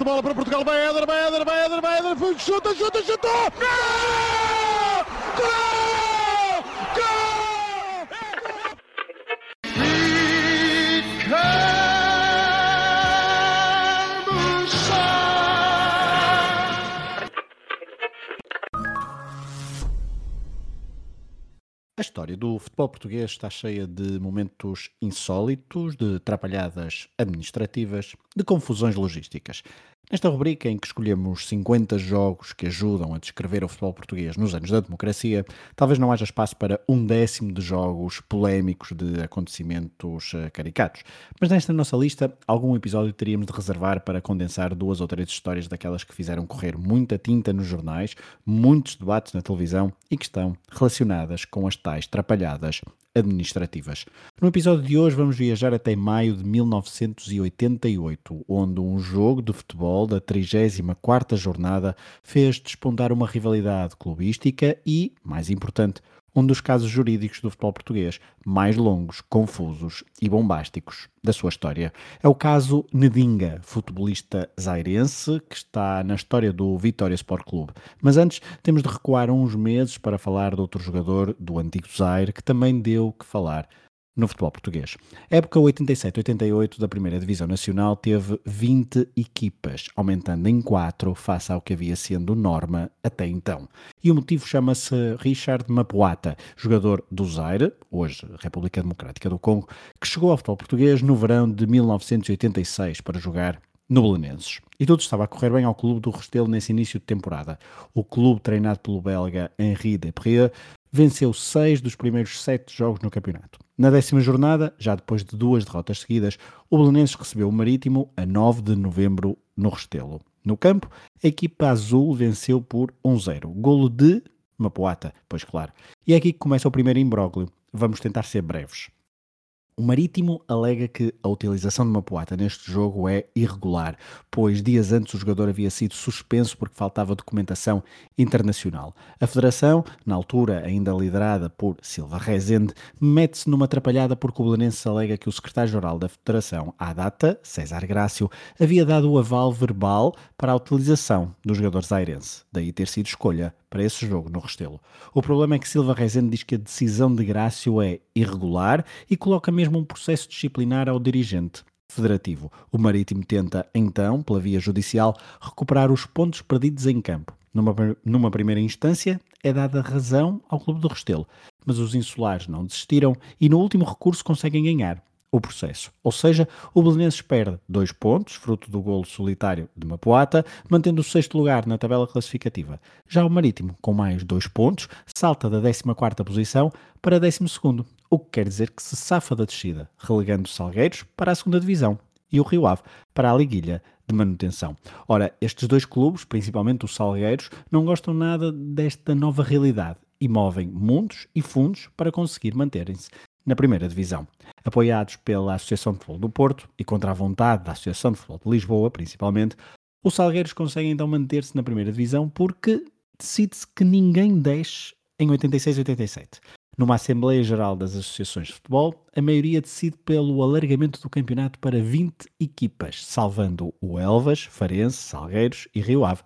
de bola para Portugal, vai Éder, vai Éder, vai Éder, vai Éder, chuta, chuta, chuta! Gol! Gol! Gol! A história do futebol português está cheia de momentos insólitos, de atrapalhadas administrativas, de confusões logísticas. Nesta rubrica em que escolhemos 50 jogos que ajudam a descrever o futebol português nos anos da democracia, talvez não haja espaço para um décimo de jogos polémicos de acontecimentos eh, caricatos. Mas nesta nossa lista, algum episódio teríamos de reservar para condensar duas ou três histórias daquelas que fizeram correr muita tinta nos jornais, muitos debates na televisão e que estão relacionadas com as tais trapalhadas administrativas. No episódio de hoje vamos viajar até maio de 1988, onde um jogo de futebol da 34ª jornada fez despontar uma rivalidade clubística e, mais importante, um dos casos jurídicos do futebol português mais longos, confusos e bombásticos da sua história. É o caso Nedinga, futebolista zairense que está na história do Vitória Sport Clube. Mas antes temos de recuar uns meses para falar de outro jogador do antigo Zaire que também deu que falar no futebol português. Época 87-88 da Primeira Divisão Nacional teve 20 equipas, aumentando em 4 face ao que havia sendo norma até então. E o motivo chama-se Richard Mapuata, jogador do Zaire, hoje República Democrática do Congo, que chegou ao futebol português no verão de 1986 para jogar no Belenenses. E tudo estava a correr bem ao clube do Restelo nesse início de temporada. O clube, treinado pelo belga Henri Depré, venceu seis dos primeiros sete jogos no campeonato. Na décima jornada, já depois de duas derrotas seguidas, o Belenenses recebeu o Marítimo a 9 de novembro no Restelo. No campo, a equipa azul venceu por 1-0. Golo de Mapoata, pois claro. E é aqui que começa o primeiro imbróglio. Vamos tentar ser breves. O Marítimo alega que a utilização de uma poata neste jogo é irregular, pois dias antes o jogador havia sido suspenso porque faltava documentação internacional. A Federação, na altura ainda liderada por Silva Rezende, mete-se numa atrapalhada porque o Belenenses alega que o secretário-geral da Federação, à data, César Grácio, havia dado o aval verbal para a utilização do jogador zairense, daí ter sido escolha para esse jogo no Restelo. O problema é que Silva Rezende diz que a decisão de Grácio é irregular e coloca mesmo um processo disciplinar ao dirigente federativo. O Marítimo tenta, então, pela via judicial, recuperar os pontos perdidos em campo. Numa, numa primeira instância, é dada razão ao Clube do Restelo, mas os insulares não desistiram e no último recurso conseguem ganhar o processo. Ou seja, o Belenenses perde dois pontos, fruto do golo solitário de Mapuata, mantendo o sexto lugar na tabela classificativa. Já o Marítimo, com mais dois pontos, salta da 14ª posição para 12º, o que quer dizer que se safa da descida, relegando os Salgueiros para a segunda divisão e o Rio Ave para a liguilha de manutenção. Ora, estes dois clubes, principalmente os Salgueiros, não gostam nada desta nova realidade e movem mundos e fundos para conseguir manterem-se na primeira divisão. Apoiados pela Associação de Futebol do Porto e contra a vontade da Associação de Futebol de Lisboa, principalmente, os Salgueiros conseguem então manter-se na primeira divisão porque decide-se que ninguém desce em 86-87. Numa Assembleia Geral das Associações de Futebol, a maioria decide pelo alargamento do campeonato para 20 equipas, salvando o Elvas, Farense, Salgueiros e Rio Ave,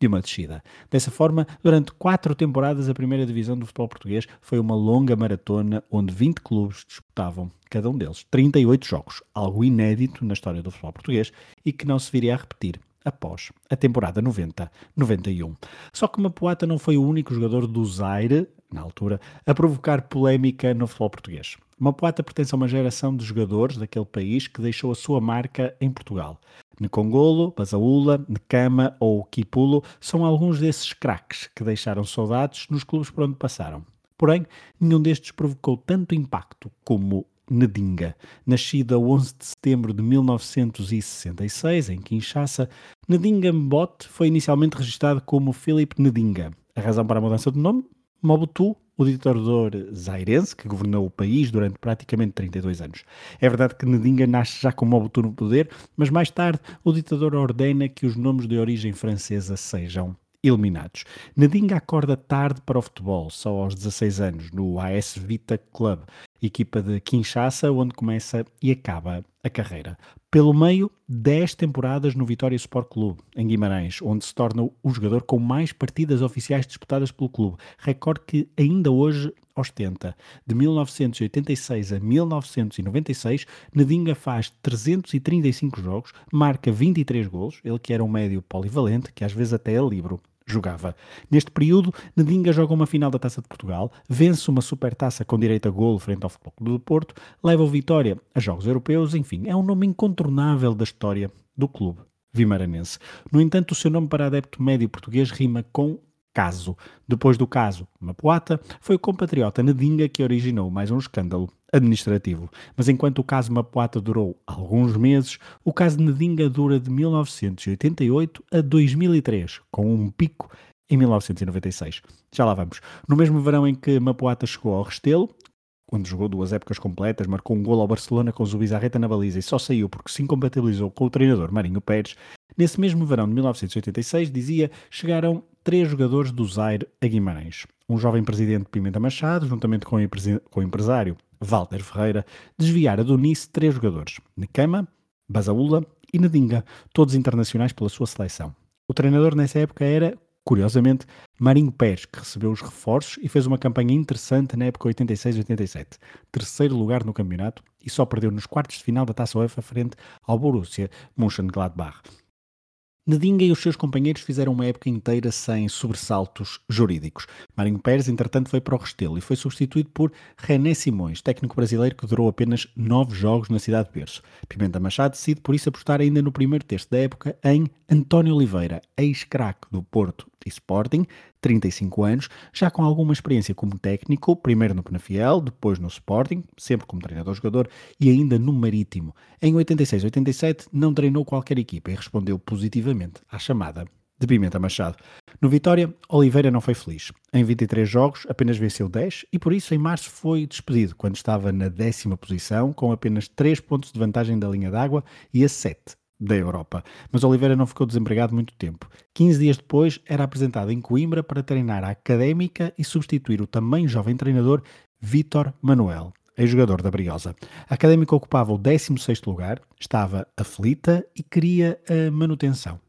de uma descida. Dessa forma, durante quatro temporadas, a primeira divisão do futebol português foi uma longa maratona onde 20 clubes disputavam, cada um deles, 38 jogos, algo inédito na história do futebol português e que não se viria a repetir após a temporada 90-91. Só que Mapuata não foi o único jogador do Zaire, na altura, a provocar polémica no futebol português. Mapuata pertence a uma geração de jogadores daquele país que deixou a sua marca em Portugal. Nkongolo, Basaúla, Nkama ou Kipulo são alguns desses craques que deixaram saudades nos clubes por onde passaram. Porém, nenhum destes provocou tanto impacto como Ndinga. Nascido a 11 de setembro de 1966 em Kinshasa, Ndinga Mbot foi inicialmente registado como Philip Ndinga. A razão para a mudança de nome? Mobutu, o ditador zairense que governou o país durante praticamente 32 anos. É verdade que Ndinga nasce já com Mobutu no poder, mas mais tarde o ditador ordena que os nomes de origem francesa sejam eliminados. Nadinga acorda tarde para o futebol, só aos 16 anos, no AS Vita Club, equipa de Kinshasa, onde começa e acaba a carreira. Pelo meio, 10 temporadas no Vitória Sport Clube, em Guimarães, onde se torna o jogador com mais partidas oficiais disputadas pelo clube, recorde que ainda hoje ostenta. De 1986 a 1996, Nadinga faz 335 jogos, marca 23 golos, ele que era um médio polivalente, que às vezes até é livro jogava. Neste período, Nadinga joga uma final da Taça de Portugal, vence uma supertaça com direito a golo frente ao Futebol do Porto, leva o Vitória a jogos europeus, enfim, é um nome incontornável da história do clube vimaranense. No entanto, o seu nome para adepto médio português rima com caso. Depois do caso Mapuata, foi o compatriota Nadinga que originou mais um escândalo administrativo. Mas enquanto o caso Mapuata durou alguns meses, o caso Nadinga dura de 1988 a 2003, com um pico em 1996. Já lá vamos. No mesmo verão em que Mapuata chegou ao Restelo, quando jogou duas épocas completas, marcou um gol ao Barcelona com Zubizarreta na baliza e só saiu porque se incompatibilizou com o treinador Marinho Pérez, nesse mesmo verão de 1986, dizia, chegaram três jogadores do Zaire a Guimarães. Um jovem presidente Pimenta Machado, juntamente com o empresário Walter Ferreira, desviara do Nice três jogadores, Nekama, Basaúla e Nadinga, todos internacionais pela sua seleção. O treinador nessa época era Curiosamente, Marinho Pérez, que recebeu os reforços e fez uma campanha interessante na época 86-87. Terceiro lugar no campeonato e só perdeu nos quartos de final da Taça UEFA frente ao Borussia Mönchengladbach. Nadinga e os seus companheiros fizeram uma época inteira sem sobressaltos jurídicos. Marinho Pérez, entretanto, foi para o Restelo e foi substituído por René Simões, técnico brasileiro que durou apenas nove jogos na cidade de Berço. Pimenta Machado decide por isso apostar ainda no primeiro texto da época em António Oliveira, ex-craque do Porto e Sporting, 35 anos, já com alguma experiência como técnico, primeiro no Penafiel, depois no Sporting, sempre como treinador-jogador e ainda no Marítimo. Em 86-87 não treinou qualquer equipa e respondeu positivamente à chamada de Pimenta Machado. No Vitória, Oliveira não foi feliz. Em 23 jogos, apenas venceu 10 e por isso em março foi despedido, quando estava na décima posição, com apenas 3 pontos de vantagem da linha d'água e a 7 da Europa. Mas Oliveira não ficou desempregado muito tempo. 15 dias depois, era apresentado em Coimbra para treinar a académica e substituir o também jovem treinador Vítor Manuel, ex-jogador da Briosa. A académica ocupava o 16 lugar, estava aflita e queria a manutenção.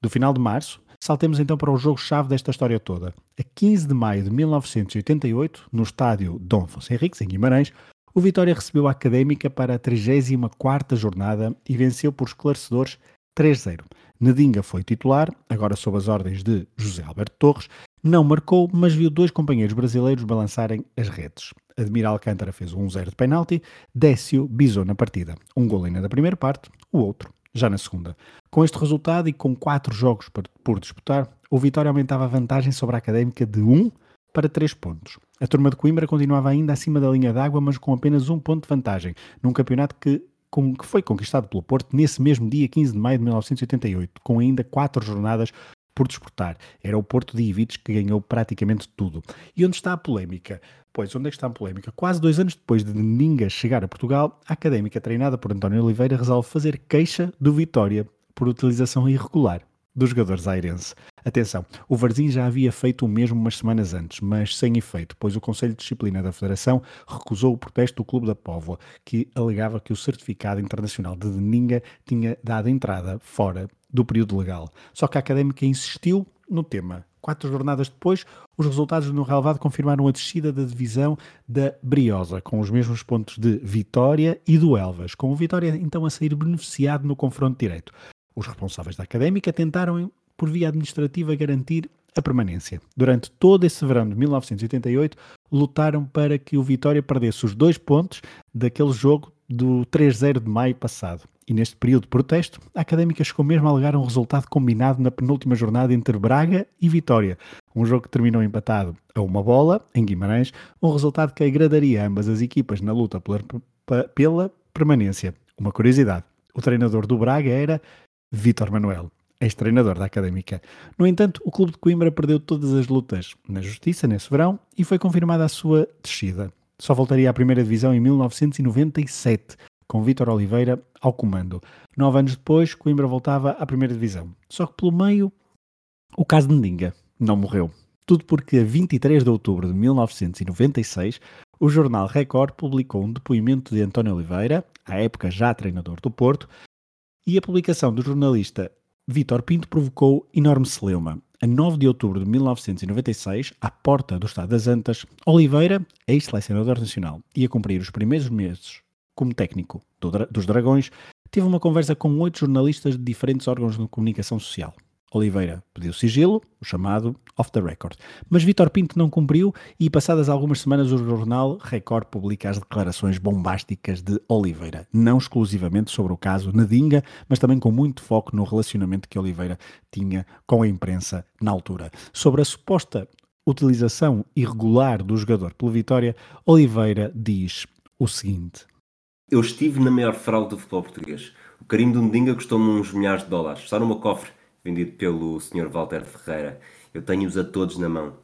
Do final de março, saltemos então para o jogo-chave desta história toda. A 15 de maio de 1988, no estádio Dom Afonso Henriques, em Guimarães, o Vitória recebeu a Académica para a 34ª jornada e venceu por esclarecedores 3-0. Nedinga foi titular, agora sob as ordens de José Alberto Torres, não marcou, mas viu dois companheiros brasileiros balançarem as redes. Admiral Alcântara fez um 1-0 de penalti, Décio bisou na partida. Um gol ainda da primeira parte, o outro já na segunda. Com este resultado e com quatro jogos por disputar, o Vitória aumentava a vantagem sobre a Académica de 1 para 3 pontos. A turma de Coimbra continuava ainda acima da linha d'água, mas com apenas um ponto de vantagem, num campeonato que, com, que foi conquistado pelo Porto nesse mesmo dia 15 de maio de 1988, com ainda quatro jornadas por disputar. Era o Porto de Ivites que ganhou praticamente tudo. E onde está a polémica? Pois, onde é que está a polémica? Quase dois anos depois de Ninga chegar a Portugal, a académica treinada por António Oliveira resolve fazer queixa do Vitória por utilização irregular do jogador zairense. Atenção, o Varzim já havia feito o mesmo umas semanas antes, mas sem efeito, pois o Conselho de Disciplina da Federação recusou o protesto do Clube da Póvoa, que alegava que o certificado internacional de Deninga tinha dado entrada fora do período legal. Só que a académica insistiu no tema. Quatro jornadas depois, os resultados no relevado confirmaram a descida da divisão da Briosa, com os mesmos pontos de Vitória e do Elvas, com o Vitória então a sair beneficiado no confronto direto. Os responsáveis da académica tentaram, por via administrativa, garantir a permanência. Durante todo esse verão de 1988, lutaram para que o Vitória perdesse os dois pontos daquele jogo do 3-0 de maio passado. E neste período de protesto, a Académica chegou mesmo a alegar um resultado combinado na penúltima jornada entre Braga e Vitória. Um jogo que terminou empatado a uma bola, em Guimarães, um resultado que agradaria ambas as equipas na luta pela pela permanência. Uma curiosidade: o treinador do Braga era Vítor Manuel, ex-treinador da Académica. No entanto, o clube de Coimbra perdeu todas as lutas na justiça nesse verão e foi confirmada a sua descida. Só voltaria à primeira divisão em 1997, com Vítor Oliveira ao comando. Nove anos depois, Coimbra voltava à primeira divisão. Só que pelo meio, o caso de Ndinga não morreu. Tudo porque a 23 de outubro de 1996, o jornal Record publicou um depoimento de António Oliveira, à época já treinador do Porto, e a publicação do jornalista Vítor Pinto provocou enorme celeuma. A 9 de outubro de 1996, à porta do Estado das Antas, Oliveira, ex-selecionador nacional, ia cumprir os primeiros meses como técnico do, dos Dragões, teve uma conversa com oito jornalistas de diferentes órgãos de comunicação social. Oliveira pediu sigilo, o chamado off the record. Mas Vítor Pinto não cumpriu e, passadas algumas semanas, o jornal Record publica as declarações bombásticas de Oliveira, não exclusivamente sobre o caso Nadinga, mas também com muito foco no relacionamento que Oliveira tinha com a imprensa na altura. Sobre a suposta utilização irregular do jogador pelo Vitória, Oliveira diz o seguinte: Eu estive na maior fraude do futebol português. O carimbo de Nadinga custou-me uns milhares de dólares. Está no cofre vendido pelo Sr. Walter Ferreira. Eu tenho-os a todos na mão.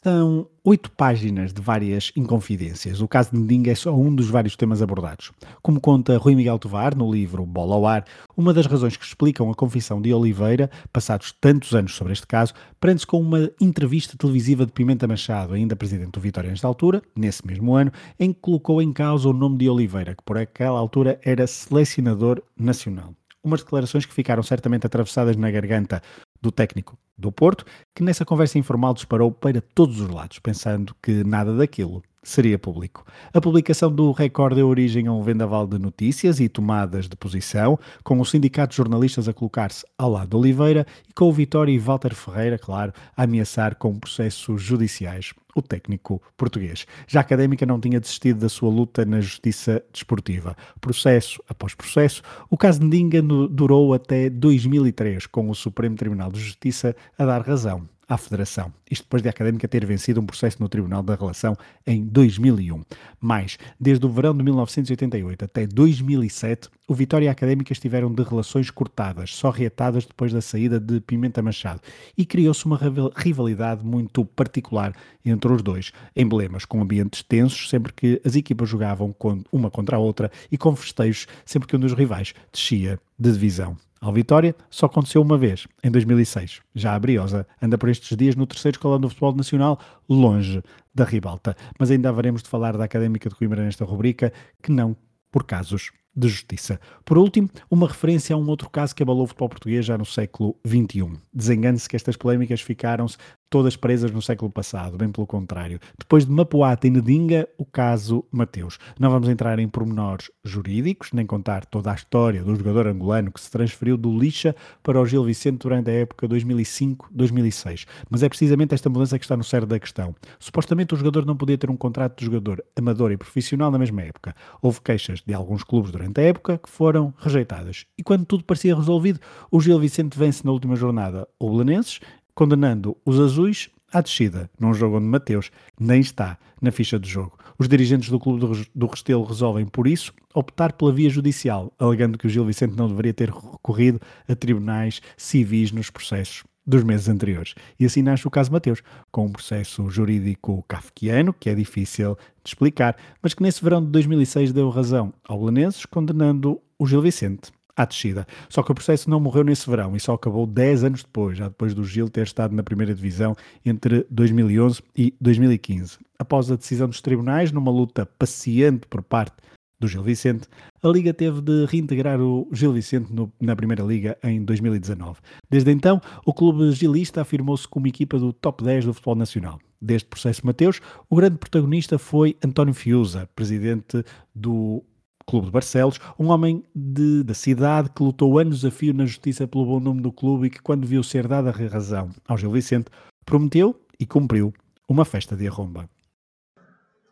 São oito páginas de várias inconfidências. O caso de Ndinga é só um dos vários temas abordados. Como conta Rui Miguel Tovar no livro Bola ao Ar, uma das razões que explicam a confissão de Oliveira, passados tantos anos sobre este caso, prende-se com uma entrevista televisiva de Pimenta Machado, ainda presidente do Vitória nesta altura, nesse mesmo ano, em que colocou em causa o nome de Oliveira, que por aquela altura era selecionador nacional umas declarações que ficaram certamente atravessadas na garganta do técnico do Porto, que nessa conversa informal disparou para todos os lados, pensando que nada daquilo seria público. A publicação do Record deu origem a um vendaval de notícias e tomadas de posição, com o sindicato de jornalistas a colocar-se ao lado de Oliveira e com o Vitória e Walter Ferreira, claro, a ameaçar com processos judiciais o técnico português. Já a Académica não tinha desistido da sua luta na justiça desportiva. Processo após processo, o caso de Ndinga durou até 2003, com o Supremo Tribunal de Justiça a dar razão à Federação. Isto depois de a Académica ter vencido um processo no Tribunal da Relação em 2001. Mas, desde o verão de 1988 até 2007, o Vitória e a Académica estiveram de relações cortadas, só reatadas depois da saída de Pimenta Machado, e criou-se uma rivalidade muito particular entre os dois, emblemas com ambientes tensos sempre que as equipas jogavam uma contra a outra e com festejos sempre que um dos rivais descia de divisão. Ao Vitória só aconteceu uma vez, em 2006. Já a Briosa anda por estes dias no terceiro escalão do futebol nacional, longe da ribalta. Mas ainda haveremos de falar da Académica de Coimbra nesta rubrica, que não por casos de justiça. Por último, uma referência a um outro caso que abalou o futebol português já no século XXI. Desengane-se que estas polémicas ficaram-se todas presas no século passado, bem pelo contrário. Depois de Mapuata e Nedinga, o caso Mateus. Não vamos entrar em pormenores jurídicos, nem contar toda a história do jogador angolano que se transferiu do Lixa para o Gil Vicente durante a época 2005-2006. Mas é precisamente esta mudança que está no cerne da questão. Supostamente o jogador não podia ter um contrato de jogador amador e profissional na mesma época. Houve queixas de alguns clubes durante a época que foram rejeitadas. E quando tudo parecia resolvido, o Gil Vicente vence na última jornada o Belenenses condenando os azuis à descida, num jogo onde Mateus nem está na ficha de jogo. Os dirigentes do clube do Restelo resolvem, por isso, optar pela via judicial, alegando que o Gil Vicente não deveria ter recorrido a tribunais civis nos processos dos meses anteriores. E assim nasce o caso Mateus, com um processo jurídico kafkiano, que é difícil de explicar, mas que nesse verão de 2006 deu razão ao Belenenses, condenando o Gil Vicente à descida. Só que o processo não morreu nesse verão e só acabou 10 anos depois, já depois do Gil ter estado na primeira divisão entre 2011 e 2015. Após a decisão dos tribunais, numa luta paciente por parte do Gil Vicente, a Liga teve de reintegrar o Gil Vicente no, na Primeira Liga em 2019. Desde então, o clube gilista afirmou-se como equipa do top 10 do futebol nacional. Deste processo Mateus, o grande protagonista foi António Fiuza, presidente do Clube de Barcelos, um homem de, da cidade que lutou anos a fio na justiça pelo bom nome do clube e que, quando viu ser dada a razão ao Gil Vicente, prometeu e cumpriu uma festa de arromba.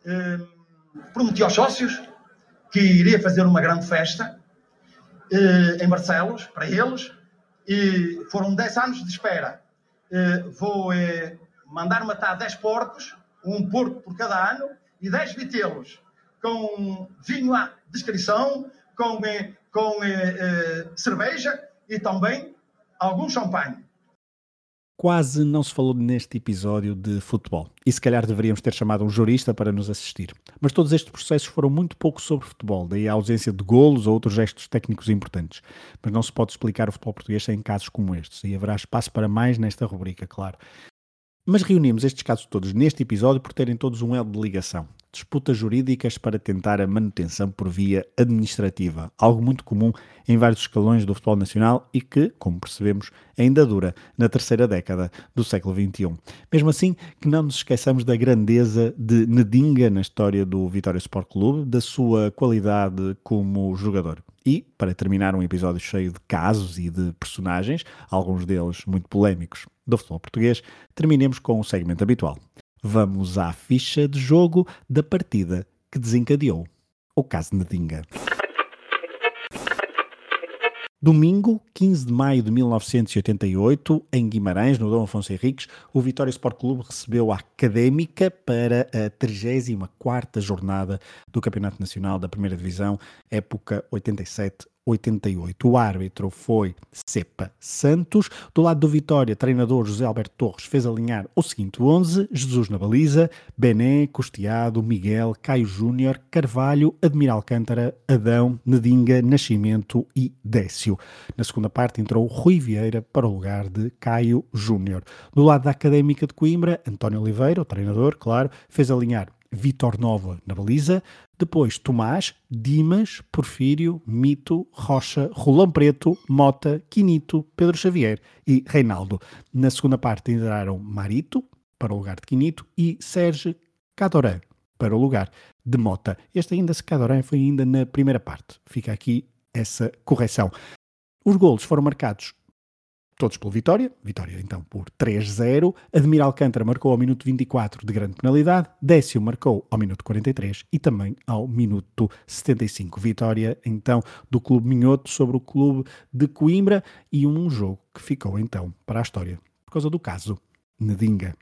Uh, prometi aos sócios que iria fazer uma grande festa uh, em Barcelos, para eles, e foram 10 anos de espera. Uh, vou mandar matar 10 porcos, um porco por cada ano, e 10 vitelos com vinho à descrição, com, eh, com eh, eh, cerveja e também algum champanhe. Quase não se falou neste episódio de futebol. E se calhar deveríamos ter chamado um jurista para nos assistir. Mas todos estes processos foram muito pouco sobre futebol, daí a ausência de golos ou outros gestos técnicos importantes. Mas não se pode explicar o futebol português sem casos como estes, e haverá espaço para mais nesta rubrica, claro. Mas reunimos estes casos todos neste episódio por terem todos um elo de ligação. Disputas jurídicas para tentar a manutenção por via administrativa, algo muito comum em vários escalões do futebol nacional e que, como percebemos, ainda dura na terceira década do século XXI. Mesmo assim, que não nos esqueçamos da grandeza de Nedinga na história do Vitória Sport Clube, da sua qualidade como jogador. E, para terminar um episódio cheio de casos e de personagens, alguns deles muito polémicos, do futebol português, terminemos com o segmento habitual. Vamos à ficha de jogo da partida que desencadeou o caso Nedinga. Domingo, 15 de maio de 1988, em Guimarães, no Dom Afonso Henriques, o Vitória Sport Clube recebeu a Académica para a 34ª jornada do Campeonato Nacional da Primeira Divisão, época 87 88. O árbitro foi Cepa Santos. Do lado do Vitória, treinador José Alberto Torres fez alinhar o seguinte 11: Jesus na baliza, Bené, Costeado, Miguel, Caio Júnior, Carvalho, Admiral Alcântara, Adão, Nedinga, Nascimento e Décio. Na segunda parte entrou Rui Vieira para o lugar de Caio Júnior. Do lado da Académica de Coimbra, António Oliveira, o treinador, claro, fez alinhar Vitor Nova na baliza, depois Tomás, Dimas, Porfírio, Mito, Rocha, Rolão Preto, Mota, Quinito, Pedro Xavier e Reinaldo. Na segunda parte entraram Marito, para o lugar de Quinito, e Sérgio Cadoran, para o lugar de Mota. Este ainda, se Cadoran, foi ainda na primeira parte. Fica aqui essa correção. Os golos foram marcados todos pelo Vitória, Vitória então por 3-0, Admiral Alcântara marcou ao minuto 24 de grande penalidade, Décio marcou ao minuto 43 e também ao minuto 75. Vitória então do Clube Minhoto sobre o Clube de Coimbra e um jogo que ficou então para a história por causa do caso Nedinga.